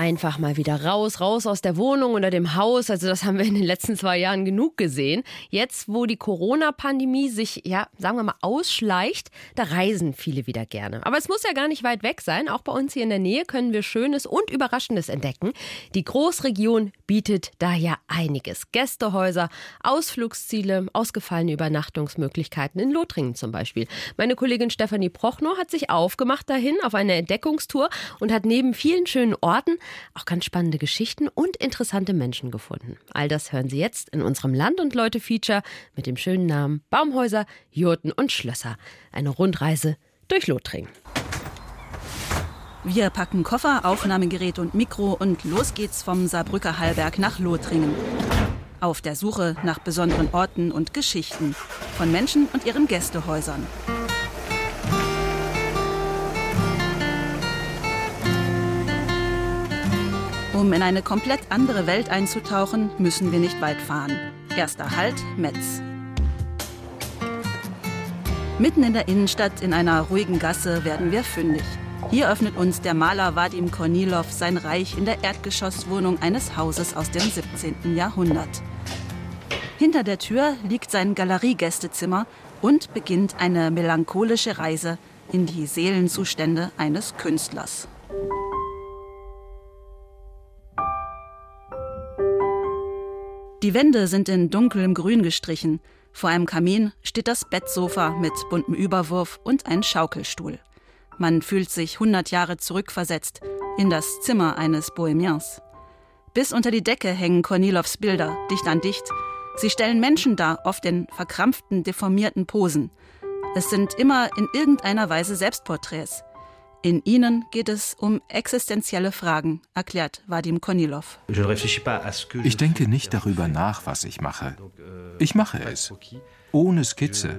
Einfach mal wieder raus, raus aus der Wohnung oder dem Haus. Also das haben wir in den letzten zwei Jahren genug gesehen. Jetzt, wo die Corona-Pandemie sich, ja, sagen wir mal, ausschleicht, da reisen viele wieder gerne. Aber es muss ja gar nicht weit weg sein. Auch bei uns hier in der Nähe können wir Schönes und Überraschendes entdecken. Die Großregion bietet da ja einiges. Gästehäuser, Ausflugsziele, ausgefallene Übernachtungsmöglichkeiten in Lothringen zum Beispiel. Meine Kollegin Stefanie Prochnow hat sich aufgemacht dahin auf eine Entdeckungstour und hat neben vielen schönen Orten auch ganz spannende Geschichten und interessante Menschen gefunden. All das hören Sie jetzt in unserem Land und Leute Feature mit dem schönen Namen Baumhäuser, Jurten und Schlösser. Eine Rundreise durch Lothringen. Wir packen Koffer, Aufnahmegerät und Mikro und los geht's vom Saarbrücker Hallberg nach Lothringen. Auf der Suche nach besonderen Orten und Geschichten von Menschen und ihren Gästehäusern. Um in eine komplett andere Welt einzutauchen, müssen wir nicht weit fahren. Erster Halt, Metz. Mitten in der Innenstadt in einer ruhigen Gasse werden wir fündig. Hier öffnet uns der Maler Vadim Kornilov sein Reich in der Erdgeschosswohnung eines Hauses aus dem 17. Jahrhundert. Hinter der Tür liegt sein Galeriegästezimmer und beginnt eine melancholische Reise in die Seelenzustände eines Künstlers. Die Wände sind in dunklem Grün gestrichen. Vor einem Kamin steht das Bettsofa mit buntem Überwurf und ein Schaukelstuhl. Man fühlt sich 100 Jahre zurückversetzt in das Zimmer eines Bohemians. Bis unter die Decke hängen Kornilows Bilder, dicht an dicht. Sie stellen Menschen dar, oft in verkrampften, deformierten Posen. Es sind immer in irgendeiner Weise Selbstporträts. In ihnen geht es um existenzielle Fragen, erklärt Vadim Kornilov. Ich denke nicht darüber nach, was ich mache. Ich mache es. Ohne Skizze.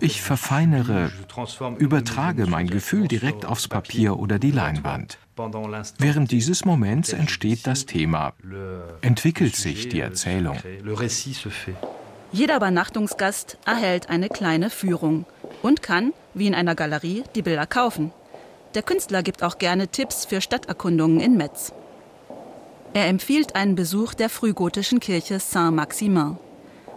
Ich verfeinere, übertrage mein Gefühl direkt aufs Papier oder die Leinwand. Während dieses Moments entsteht das Thema, entwickelt sich die Erzählung. Jeder Übernachtungsgast erhält eine kleine Führung und kann, wie in einer Galerie, die Bilder kaufen. Der Künstler gibt auch gerne Tipps für Stadterkundungen in Metz. Er empfiehlt einen Besuch der frühgotischen Kirche Saint-Maximin.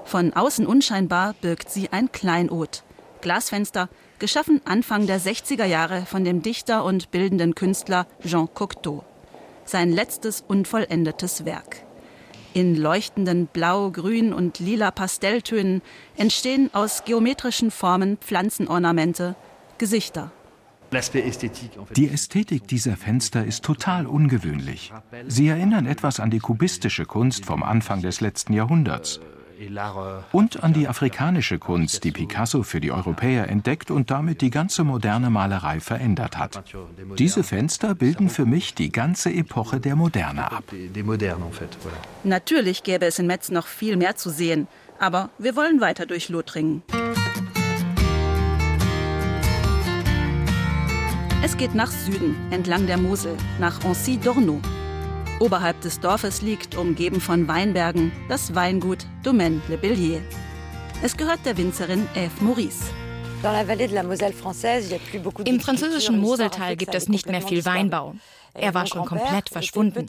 Von außen unscheinbar birgt sie ein Kleinod. Glasfenster, geschaffen Anfang der 60er Jahre von dem Dichter und bildenden Künstler Jean Cocteau. Sein letztes unvollendetes Werk. In leuchtenden Blau, Grün und lila Pastelltönen entstehen aus geometrischen Formen Pflanzenornamente, Gesichter. Die Ästhetik dieser Fenster ist total ungewöhnlich. Sie erinnern etwas an die kubistische Kunst vom Anfang des letzten Jahrhunderts. Und an die afrikanische Kunst, die Picasso für die Europäer entdeckt und damit die ganze moderne Malerei verändert hat. Diese Fenster bilden für mich die ganze Epoche der Moderne ab. Natürlich gäbe es in Metz noch viel mehr zu sehen, aber wir wollen weiter durch Lothringen. Es geht nach Süden, entlang der Mosel, nach Ancy-Dornoux. Oberhalb des Dorfes liegt, umgeben von Weinbergen, das Weingut Domaine Le Bellier. Es gehört der Winzerin Eve Maurice. Im französischen Moseltal gibt es nicht mehr viel Weinbau. Er war schon komplett verschwunden.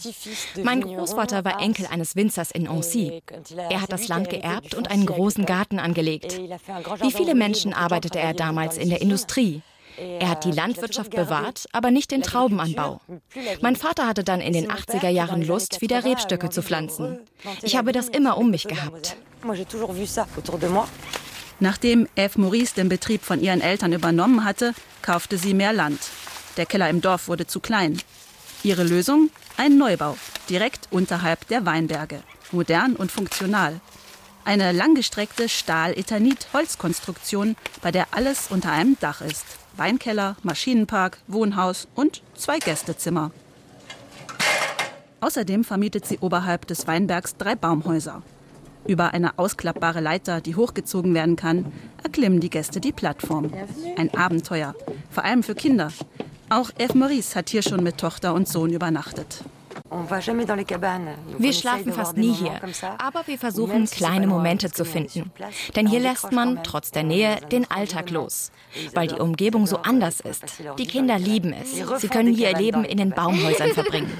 Mein Großvater war Enkel eines Winzers in Ancy. Er hat das Land geerbt und einen großen Garten angelegt. Wie viele Menschen arbeitete er damals in der Industrie? Er hat die Landwirtschaft bewahrt, aber nicht den Traubenanbau. Mein Vater hatte dann in den 80er Jahren Lust, wieder Rebstöcke zu pflanzen. Ich habe das immer um mich gehabt. Nachdem Eve Maurice den Betrieb von ihren Eltern übernommen hatte, kaufte sie mehr Land. Der Keller im Dorf wurde zu klein. Ihre Lösung? Ein Neubau, direkt unterhalb der Weinberge. Modern und funktional. Eine langgestreckte Stahl-Ethanit-Holzkonstruktion, bei der alles unter einem Dach ist. Weinkeller, Maschinenpark, Wohnhaus und zwei Gästezimmer. Außerdem vermietet sie oberhalb des Weinbergs drei Baumhäuser. Über eine ausklappbare Leiter, die hochgezogen werden kann, erklimmen die Gäste die Plattform. Ein Abenteuer, vor allem für Kinder. Auch Eve Maurice hat hier schon mit Tochter und Sohn übernachtet. Wir schlafen fast nie hier, aber wir versuchen, kleine Momente zu finden. Denn hier lässt man, trotz der Nähe, den Alltag los, weil die Umgebung so anders ist. Die Kinder lieben es. Sie können hier ihr Leben in den Baumhäusern verbringen.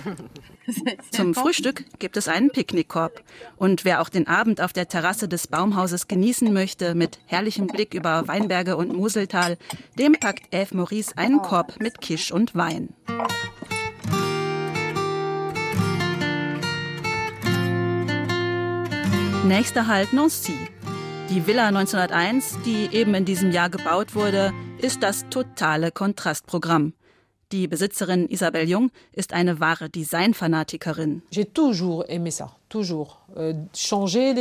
Zum Frühstück gibt es einen Picknickkorb. Und wer auch den Abend auf der Terrasse des Baumhauses genießen möchte, mit herrlichem Blick über Weinberge und Moseltal, dem packt Eve Maurice einen Korb mit Kisch und Wein. Nächster Halt Nancy. Die Villa 1901, die eben in diesem Jahr gebaut wurde, ist das totale Kontrastprogramm. Die Besitzerin Isabelle Jung ist eine wahre Designfanatikerin. Euh,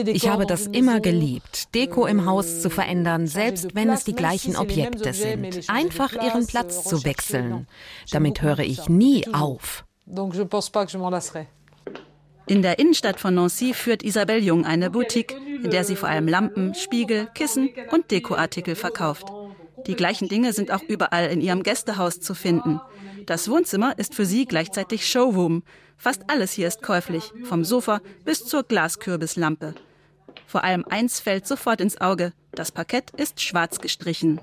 ich habe das immer geliebt, Deko im Haus zu verändern, selbst wenn es die gleichen Objekte sind. Einfach ihren Platz zu wechseln. Damit höre ich nie auf. In der Innenstadt von Nancy führt Isabelle Jung eine Boutique, in der sie vor allem Lampen, Spiegel, Kissen und Dekoartikel verkauft. Die gleichen Dinge sind auch überall in ihrem Gästehaus zu finden. Das Wohnzimmer ist für sie gleichzeitig Showroom. Fast alles hier ist käuflich, vom Sofa bis zur Glaskürbislampe. Vor allem eins fällt sofort ins Auge. Das Parkett ist schwarz gestrichen.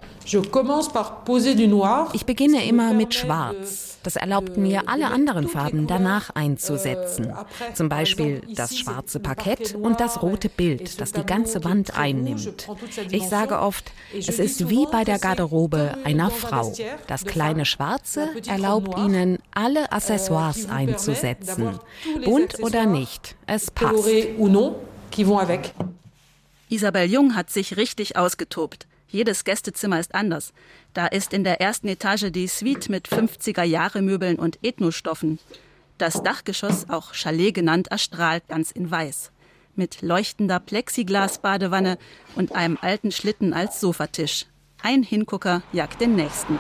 Ich beginne immer mit Schwarz. Das erlaubt mir, alle anderen Farben danach einzusetzen. Zum Beispiel das schwarze Parkett und das rote Bild, das die ganze Wand einnimmt. Ich sage oft, es ist wie bei der Garderobe einer Frau. Das kleine Schwarze erlaubt ihnen, alle Accessoires einzusetzen. Bunt oder nicht, es passt qui vont avec. Isabel Jung hat sich richtig ausgetobt. Jedes Gästezimmer ist anders. Da ist in der ersten Etage die Suite mit 50er-Jahre-Möbeln und Ethnostoffen. Das Dachgeschoss, auch Chalet genannt, erstrahlt ganz in weiß. Mit leuchtender Plexiglas-Badewanne und einem alten Schlitten als Sofatisch. Ein Hingucker jagt den nächsten.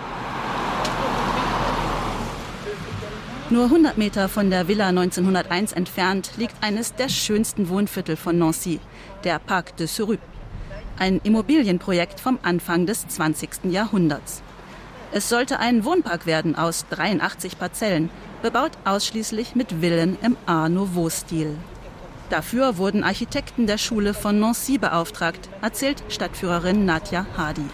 Nur 100 Meter von der Villa 1901 entfernt liegt eines der schönsten Wohnviertel von Nancy, der Parc de Surup. Ein Immobilienprojekt vom Anfang des 20. Jahrhunderts. Es sollte ein Wohnpark werden aus 83 Parzellen, bebaut ausschließlich mit Villen im Art Nouveau-Stil. Dafür wurden Architekten der Schule von Nancy beauftragt, erzählt Stadtführerin Nadja Hadi.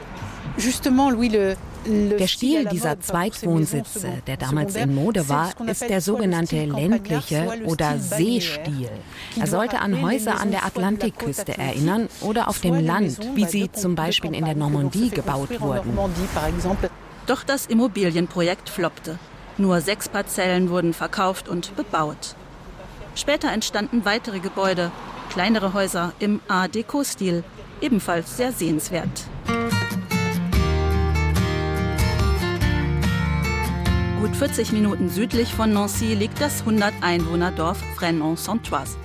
Justement, Louis le, der Stil dieser Zweitwohnsitze, der damals in Mode war, ist der sogenannte ländliche oder Seestil. Er sollte an Häuser an der Atlantikküste erinnern oder auf dem Land, wie sie zum Beispiel in der Normandie gebaut wurden. Doch das Immobilienprojekt floppte. Nur sechs Parzellen wurden verkauft und bebaut. Später entstanden weitere Gebäude, kleinere Häuser im Art Deco-Stil, ebenfalls sehr sehenswert. Gut 40 Minuten südlich von Nancy liegt das 100-Einwohner-Dorf Fresnon-Santoise.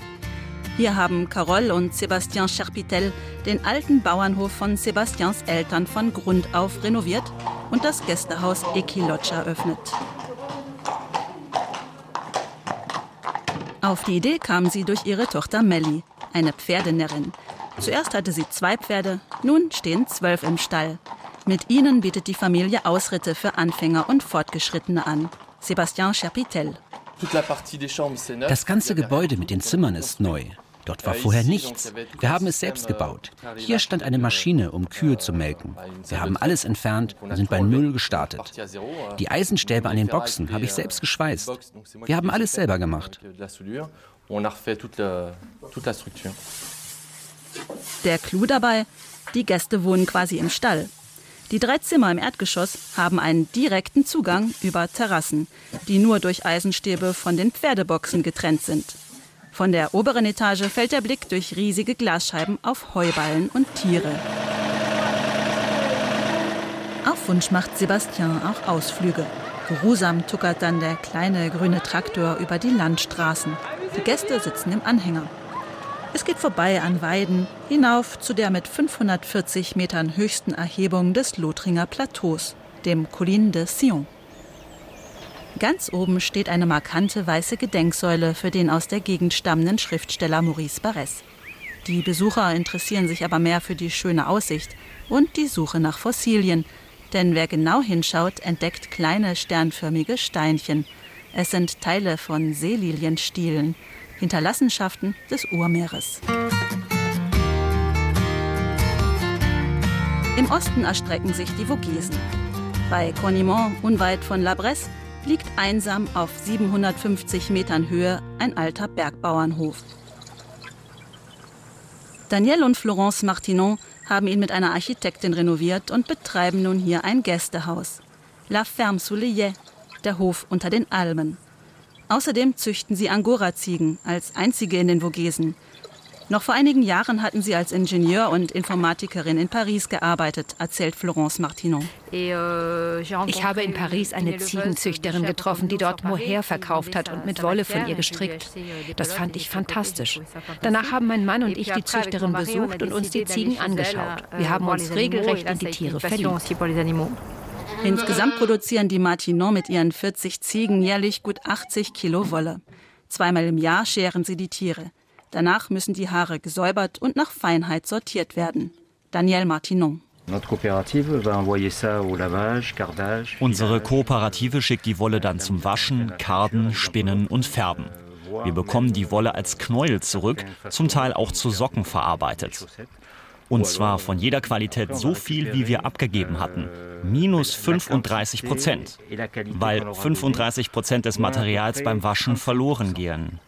Hier haben Carole und Sébastien Charpitel den alten Bauernhof von Sébastiens Eltern von Grund auf renoviert und das Gästehaus Equilodge eröffnet. Auf die Idee kam sie durch ihre Tochter Melly, eine Pferdenärrin. Zuerst hatte sie zwei Pferde, nun stehen zwölf im Stall. Mit ihnen bietet die Familie Ausritte für Anfänger und Fortgeschrittene an. Sébastien Chapitel. Das ganze Gebäude mit den Zimmern ist neu. Dort war vorher nichts. Wir haben es selbst gebaut. Hier stand eine Maschine, um Kühe zu melken. Wir haben alles entfernt und sind bei Null gestartet. Die Eisenstäbe an den Boxen habe ich selbst geschweißt. Wir haben alles selber gemacht. Der Clou dabei, die Gäste wohnen quasi im Stall. Die drei Zimmer im Erdgeschoss haben einen direkten Zugang über Terrassen, die nur durch Eisenstäbe von den Pferdeboxen getrennt sind. Von der oberen Etage fällt der Blick durch riesige Glasscheiben auf Heuballen und Tiere. Auf Wunsch macht Sebastian auch Ausflüge. Geruhsam tuckert dann der kleine grüne Traktor über die Landstraßen. Die Gäste sitzen im Anhänger. Es geht vorbei an Weiden, hinauf zu der mit 540 Metern höchsten Erhebung des Lothringer Plateaus, dem Colline de Sion. Ganz oben steht eine markante weiße Gedenksäule für den aus der Gegend stammenden Schriftsteller Maurice Barrès. Die Besucher interessieren sich aber mehr für die schöne Aussicht und die Suche nach Fossilien, denn wer genau hinschaut, entdeckt kleine sternförmige Steinchen, Es sind Teile von Seelilienstielen, Hinterlassenschaften des Urmeeres. Im Osten erstrecken sich die Vogesen. Bei Cornimont, unweit von La Bresse, liegt einsam auf 750 Metern Höhe ein alter Bergbauernhof. Danielle und Florence Martinon haben ihn mit einer Architektin renoviert und betreiben nun hier ein Gästehaus. La Ferme les der Hof unter den Almen. Außerdem züchten sie Angora-Ziegen als einzige in den Vogesen. Noch vor einigen Jahren hatten sie als Ingenieur und Informatikerin in Paris gearbeitet, erzählt Florence Martinon. Euh, ich habe in Paris eine Ziegenzüchterin getroffen, die dort Mohair verkauft hat und mit Wolle von ihr gestrickt. Das fand ich fantastisch. Danach haben mein Mann und ich die Züchterin besucht und uns die Ziegen angeschaut. Wir haben uns regelrecht in die Tiere verliebt. Insgesamt produzieren die Martinon mit ihren 40 Ziegen jährlich gut 80 Kilo Wolle. Zweimal im Jahr scheren sie die Tiere. Danach müssen die Haare gesäubert und nach Feinheit sortiert werden. Daniel Martinon. Unsere Kooperative schickt die Wolle dann zum Waschen, Karden, Spinnen und Färben. Wir bekommen die Wolle als Knäuel zurück, zum Teil auch zu Socken verarbeitet. Und zwar von jeder Qualität so viel, wie wir abgegeben hatten. Minus 35 Prozent. Weil 35 Prozent des Materials beim Waschen verloren gehen.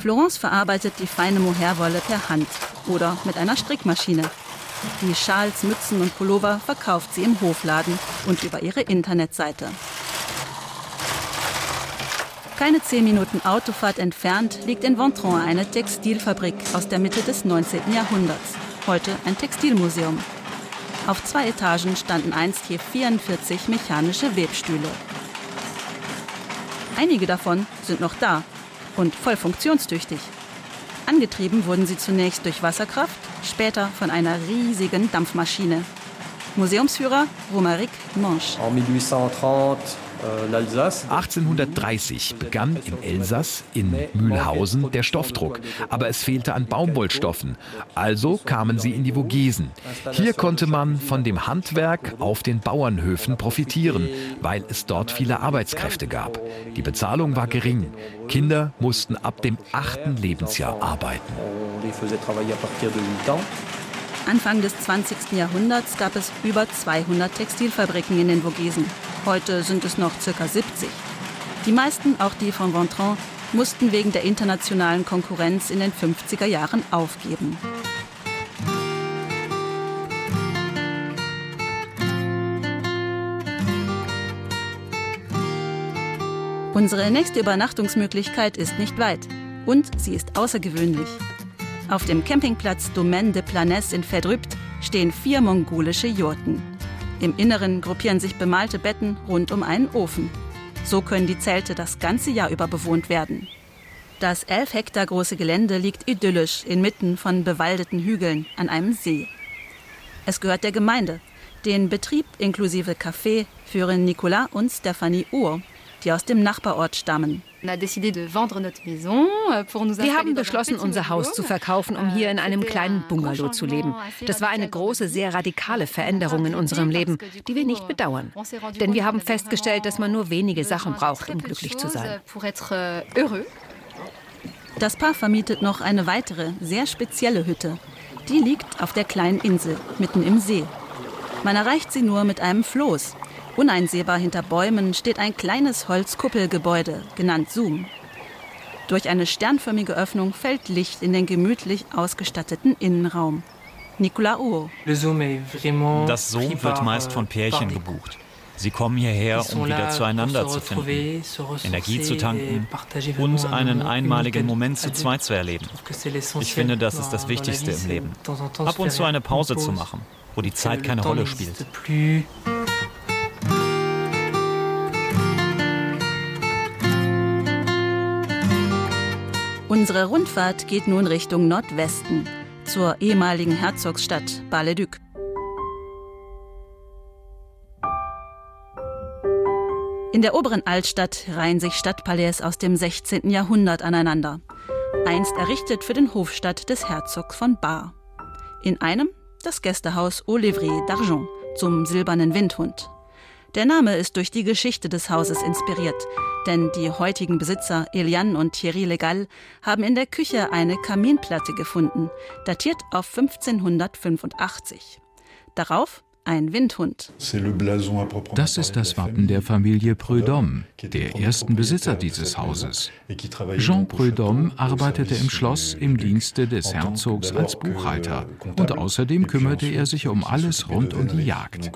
Florence verarbeitet die feine Mohairwolle per Hand oder mit einer Strickmaschine. Die Schals, Mützen und Pullover verkauft sie im Hofladen und über ihre Internetseite. Keine zehn Minuten Autofahrt entfernt liegt in Ventron eine Textilfabrik aus der Mitte des 19. Jahrhunderts. Heute ein Textilmuseum. Auf zwei Etagen standen einst hier 44 mechanische Webstühle. Einige davon sind noch da und voll funktionstüchtig. Angetrieben wurden sie zunächst durch Wasserkraft, später von einer riesigen Dampfmaschine. Museumsführer Romaric Manche. 1830 äh, begann im Elsass in Mühlhausen der Stoffdruck, aber es fehlte an Baumwollstoffen. Also kamen sie in die Vogesen. Hier konnte man von dem Handwerk auf den Bauernhöfen profitieren, weil es dort viele Arbeitskräfte gab. Die Bezahlung war gering. Kinder mussten ab dem achten Lebensjahr arbeiten. Anfang des 20. Jahrhunderts gab es über 200 Textilfabriken in den Vogesen. Heute sind es noch ca. 70. Die meisten, auch die von Ventron, mussten wegen der internationalen Konkurrenz in den 50er Jahren aufgeben. Unsere nächste Übernachtungsmöglichkeit ist nicht weit und sie ist außergewöhnlich. Auf dem Campingplatz Domaine de Planès in Verdrübt stehen vier mongolische Jurten. Im Inneren gruppieren sich bemalte Betten rund um einen Ofen. So können die Zelte das ganze Jahr über bewohnt werden. Das elf Hektar große Gelände liegt idyllisch inmitten von bewaldeten Hügeln an einem See. Es gehört der Gemeinde. Den Betrieb inklusive Café führen Nicolas und Stephanie Uhr, die aus dem Nachbarort stammen. Euh, Wir haben beschlossen, unser Haus zu verkaufen, um hier in einem kleinen Bungalow zu leben. Das war eine große, sehr radikale Veränderung in unserem Leben, die wir nicht bedauern. Denn wir haben festgestellt, dass man nur wenige Sachen braucht, um glücklich zu sein. Euh, das Paar vermietet noch eine weitere, sehr spezielle Hütte. Die liegt auf der kleinen Insel, mitten im See. Man erreicht sie nur mit einem Floß. Uneinsehbar hinter Bäumen steht ein kleines Holzkuppelgebäude, genannt Zoom. Durch eine sternförmige Öffnung fällt Licht in den gemütlich ausgestatteten Innenraum. Nicolas Uo. Das Zoom wird meist von Pärchen gebucht. Sie kommen hierher, um wieder zueinander zu finden, Energie zu tanken und einen einmaligen Moment zu zweit zu erleben. Ich finde, das ist das Wichtigste im Leben. Ab und zu eine Pause zu machen, wo die Zeit keine Rolle spielt. Unsere Rundfahrt geht nun Richtung Nordwesten, zur ehemaligen Herzogsstadt Bar-le-Duc. In der oberen Altstadt reihen sich Stadtpalais aus dem 16. Jahrhundert aneinander, einst errichtet für den Hofstadt des Herzogs von Bar. In einem, das Gästehaus Au d'Argent zum silbernen Windhund. Der Name ist durch die Geschichte des Hauses inspiriert, denn die heutigen Besitzer Eliane und Thierry Legal haben in der Küche eine Kaminplatte gefunden, datiert auf 1585. Darauf ein Windhund. Das ist das Wappen der Familie Prudhomme, der ersten Besitzer dieses Hauses. Jean Prudhomme arbeitete im Schloss im Dienste des Herzogs als Buchhalter und außerdem kümmerte er sich um alles rund um die Jagd.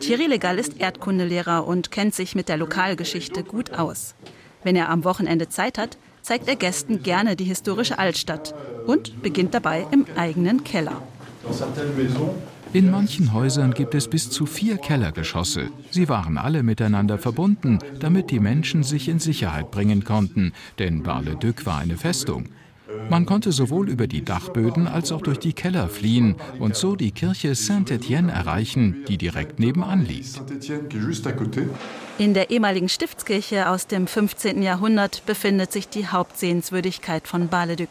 Thierry Legal ist Erdkundelehrer und kennt sich mit der Lokalgeschichte gut aus. Wenn er am Wochenende Zeit hat, zeigt er Gästen gerne die historische Altstadt und beginnt dabei im eigenen Keller. In manchen Häusern gibt es bis zu vier Kellergeschosse. Sie waren alle miteinander verbunden, damit die Menschen sich in Sicherheit bringen konnten, denn Bar-le-Duc war eine Festung. Man konnte sowohl über die Dachböden als auch durch die Keller fliehen und so die Kirche Saint-Étienne erreichen, die direkt nebenan liegt. In der ehemaligen Stiftskirche aus dem 15. Jahrhundert befindet sich die Hauptsehenswürdigkeit von Bar-le-Duc,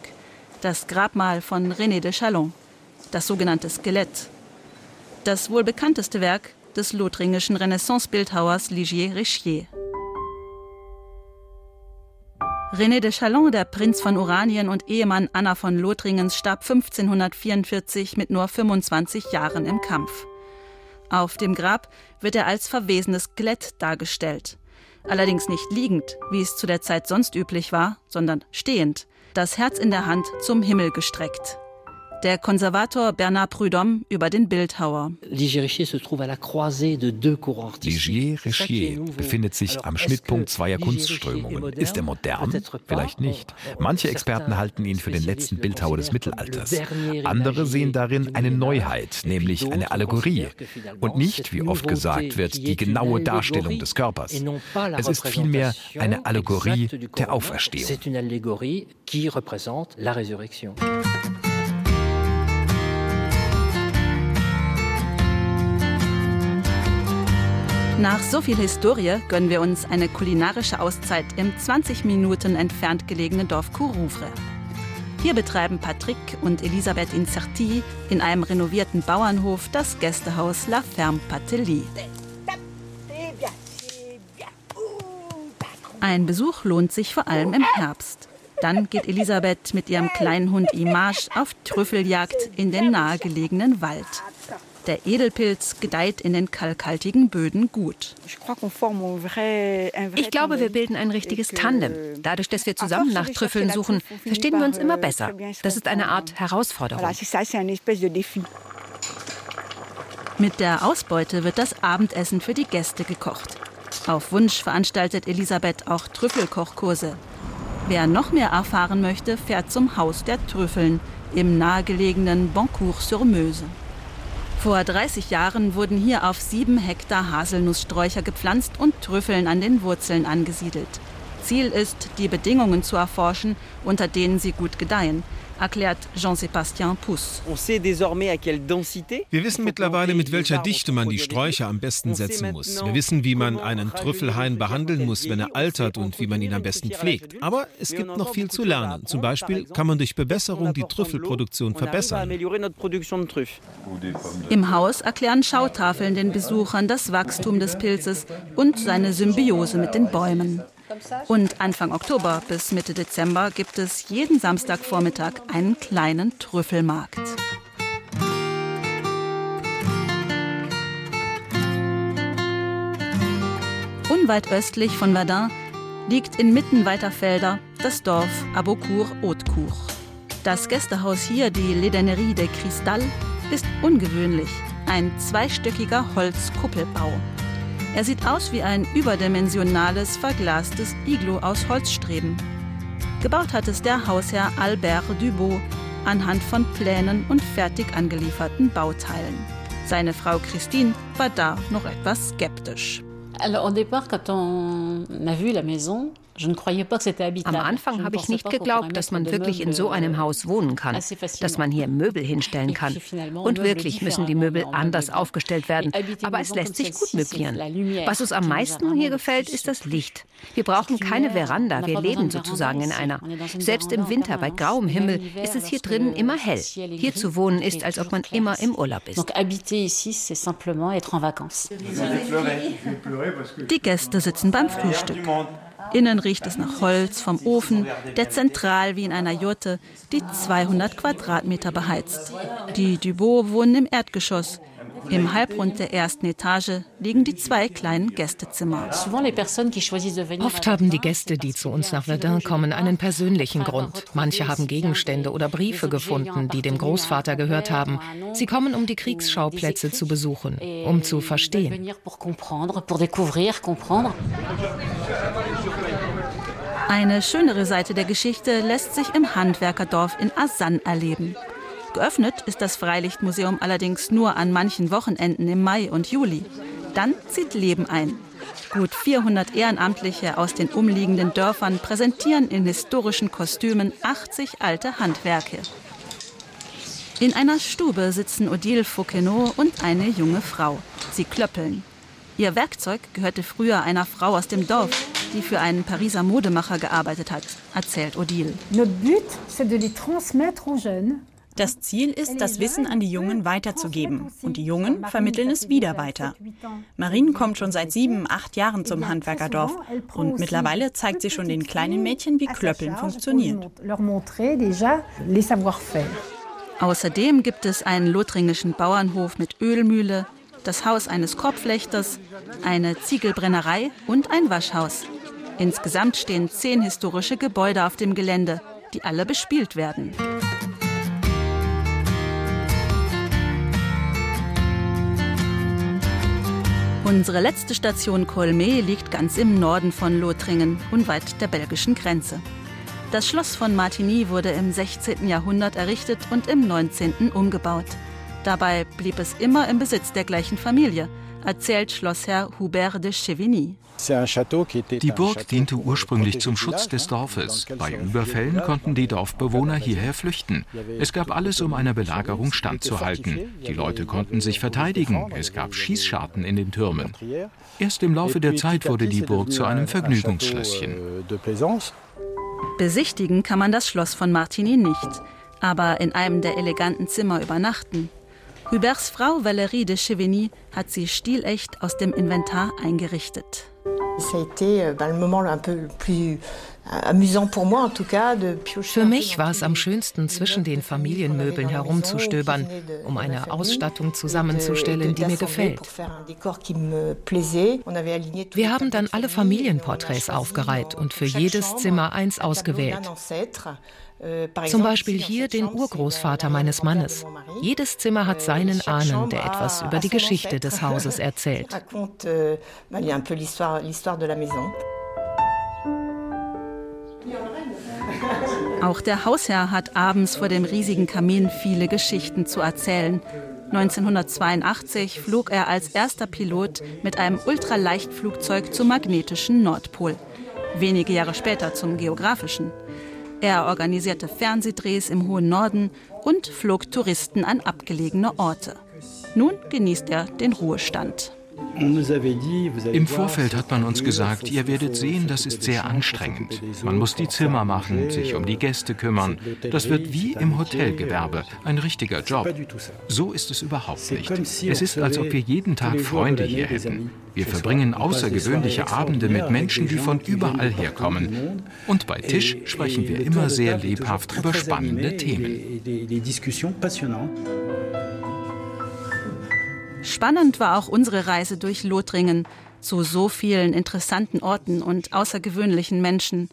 das Grabmal von René de Chalon, das sogenannte Skelett. Das wohl bekannteste Werk des lothringischen Renaissance-Bildhauers Ligier Richier. René de Chalon, der Prinz von Oranien und Ehemann Anna von Lothringens, starb 1544 mit nur 25 Jahren im Kampf. Auf dem Grab wird er als verwesenes Skelett dargestellt. Allerdings nicht liegend, wie es zu der Zeit sonst üblich war, sondern stehend, das Herz in der Hand zum Himmel gestreckt der Konservator Bernard Prudhomme über den Bildhauer. Ligier Richier befindet sich am Schnittpunkt zweier Kunstströmungen. Ist er modern? Vielleicht nicht. Manche Experten halten ihn für den letzten Bildhauer des Mittelalters. Andere sehen darin eine Neuheit, nämlich eine Allegorie. Und nicht, wie oft gesagt wird, die genaue Darstellung des Körpers. Es ist vielmehr eine Allegorie der Auferstehung. Nach so viel Historie gönnen wir uns eine kulinarische Auszeit im 20 Minuten entfernt gelegenen Dorf Courouvre. Hier betreiben Patrick und Elisabeth Incerti in einem renovierten Bauernhof das Gästehaus La Ferme Patelie. Ein Besuch lohnt sich vor allem im Herbst. Dann geht Elisabeth mit ihrem kleinen Hund Image auf Trüffeljagd in den nahegelegenen Wald. Der Edelpilz gedeiht in den kalkhaltigen Böden gut. Ich glaube, wir bilden ein richtiges Tandem. Dadurch, dass wir zusammen nach Trüffeln suchen, verstehen wir uns immer besser. Das ist eine Art Herausforderung. Mit der Ausbeute wird das Abendessen für die Gäste gekocht. Auf Wunsch veranstaltet Elisabeth auch Trüffelkochkurse. Wer noch mehr erfahren möchte, fährt zum Haus der Trüffeln im nahegelegenen Boncourt-sur-Meuse. Vor 30 Jahren wurden hier auf sieben Hektar Haselnusssträucher gepflanzt und Trüffeln an den Wurzeln angesiedelt. Ziel ist, die Bedingungen zu erforschen, unter denen sie gut gedeihen erklärt Jean-Sébastien Pousse. Wir wissen mittlerweile, mit welcher Dichte man die Sträucher am besten setzen muss. Wir wissen, wie man einen Trüffelhain behandeln muss, wenn er altert und wie man ihn am besten pflegt. Aber es gibt noch viel zu lernen. Zum Beispiel kann man durch Bewässerung die Trüffelproduktion verbessern. Im Haus erklären Schautafeln den Besuchern das Wachstum des Pilzes und seine Symbiose mit den Bäumen. Und Anfang Oktober bis Mitte Dezember gibt es jeden Samstagvormittag einen kleinen Trüffelmarkt. Unweit östlich von Verdun liegt inmitten weiter Felder das Dorf Abocourt-Hautcourt. Das Gästehaus hier, die Ledanerie de Cristal, ist ungewöhnlich. Ein zweistöckiger Holzkuppelbau. Er sieht aus wie ein überdimensionales, verglastes Iglo aus Holzstreben. Gebaut hat es der Hausherr Albert Dubois anhand von Plänen und fertig angelieferten Bauteilen. Seine Frau Christine war da noch etwas skeptisch. Am Anfang habe ich nicht geglaubt, dass man wirklich in so einem Haus wohnen kann, dass man hier Möbel hinstellen kann. Und wirklich müssen die Möbel anders aufgestellt werden, aber es lässt sich gut möblieren. Was uns am meisten hier gefällt, ist das Licht. Wir brauchen keine Veranda, wir leben sozusagen in einer. Selbst im Winter bei grauem Himmel ist es hier drinnen immer hell. Hier zu wohnen ist, als ob man immer im Urlaub ist. Die Gäste sitzen beim Frühstück. Innen riecht es nach Holz vom Ofen, der zentral wie in einer Jurte die 200 Quadratmeter beheizt. Die Dubot wohnen im Erdgeschoss. Im Halbrund der ersten Etage liegen die zwei kleinen Gästezimmer. Oft haben die Gäste, die zu uns nach Verdun kommen, einen persönlichen Grund. Manche haben Gegenstände oder Briefe gefunden, die dem Großvater gehört haben. Sie kommen, um die Kriegsschauplätze zu besuchen, um zu verstehen. Eine schönere Seite der Geschichte lässt sich im Handwerkerdorf in Asan erleben. Geöffnet ist das Freilichtmuseum allerdings nur an manchen Wochenenden im Mai und Juli. Dann zieht Leben ein. Gut 400 Ehrenamtliche aus den umliegenden Dörfern präsentieren in historischen Kostümen 80 alte Handwerke. In einer Stube sitzen Odile Fauquenot und eine junge Frau. Sie klöppeln. Ihr Werkzeug gehörte früher einer Frau aus dem Dorf, die für einen Pariser Modemacher gearbeitet hat, erzählt Odile. Das Ziel ist, das Wissen an die Jungen weiterzugeben. Und die Jungen vermitteln es wieder weiter. Marine kommt schon seit sieben, acht Jahren zum Handwerkerdorf. Und mittlerweile zeigt sie schon den kleinen Mädchen, wie Klöppeln funktioniert. Außerdem gibt es einen lothringischen Bauernhof mit Ölmühle, das Haus eines Korbflechters, eine Ziegelbrennerei und ein Waschhaus. Insgesamt stehen zehn historische Gebäude auf dem Gelände, die alle bespielt werden. Unsere letzte Station Colmé liegt ganz im Norden von Lothringen, unweit der belgischen Grenze. Das Schloss von Martigny wurde im 16. Jahrhundert errichtet und im 19. umgebaut. Dabei blieb es immer im Besitz der gleichen Familie, erzählt Schlossherr Hubert de Chevigny. Die Burg diente ursprünglich zum Schutz des Dorfes. Bei Überfällen konnten die Dorfbewohner hierher flüchten. Es gab alles, um einer Belagerung standzuhalten. Die Leute konnten sich verteidigen. Es gab Schießscharten in den Türmen. Erst im Laufe der Zeit wurde die Burg zu einem Vergnügungsschlösschen. Besichtigen kann man das Schloss von Martigny nicht, aber in einem der eleganten Zimmer übernachten. Huberts Frau Valérie de Chevigny hat sie stilecht aus dem Inventar eingerichtet. Euh, Für mich war es am schönsten, zwischen den Familienmöbeln herumzustöbern, um eine Ausstattung zusammenzustellen, die mir gefällt. Wir haben dann alle Familienporträts aufgereiht und für jedes Zimmer eins ausgewählt. Äh, Zum Beispiel hier den Urgroßvater meines Mannes. Jedes Zimmer hat seinen Ahnen, der etwas über die Geschichte des Hauses erzählt. Euh, Auch der Hausherr hat abends vor dem riesigen Kamin viele Geschichten zu erzählen. 1982 flog er als erster Pilot mit einem Ultraleichtflugzeug zum magnetischen Nordpol. Wenige Jahre später zum geografischen. Er organisierte Fernsehdrehs im hohen Norden und flog Touristen an abgelegene Orte. Nun genießt er den Ruhestand. Im Vorfeld hat man uns gesagt, ihr werdet sehen, das ist sehr anstrengend. Man muss die Zimmer machen, sich um die Gäste kümmern. Das wird wie im Hotelgewerbe, ein richtiger Job. So ist es überhaupt nicht. Es ist, als ob wir jeden Tag Freunde hier hätten. Wir verbringen außergewöhnliche Abende mit Menschen, die von überall herkommen. Und bei Tisch sprechen wir immer sehr lebhaft über spannende Themen. Spannend war auch unsere Reise durch Lothringen zu so vielen interessanten Orten und außergewöhnlichen Menschen.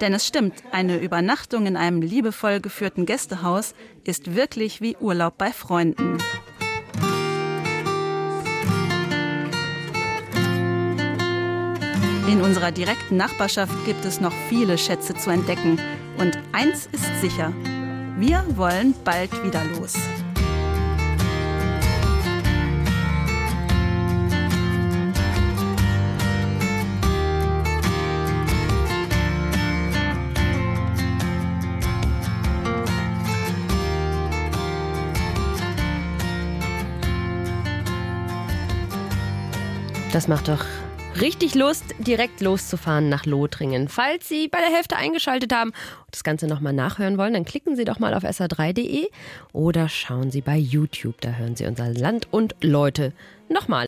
Denn es stimmt, eine Übernachtung in einem liebevoll geführten Gästehaus ist wirklich wie Urlaub bei Freunden. In unserer direkten Nachbarschaft gibt es noch viele Schätze zu entdecken. Und eins ist sicher, wir wollen bald wieder los. Das macht doch richtig Lust, direkt loszufahren nach Lothringen. Falls Sie bei der Hälfte eingeschaltet haben und das Ganze nochmal nachhören wollen, dann klicken Sie doch mal auf sr3.de oder schauen Sie bei YouTube. Da hören Sie unser Land und Leute nochmal.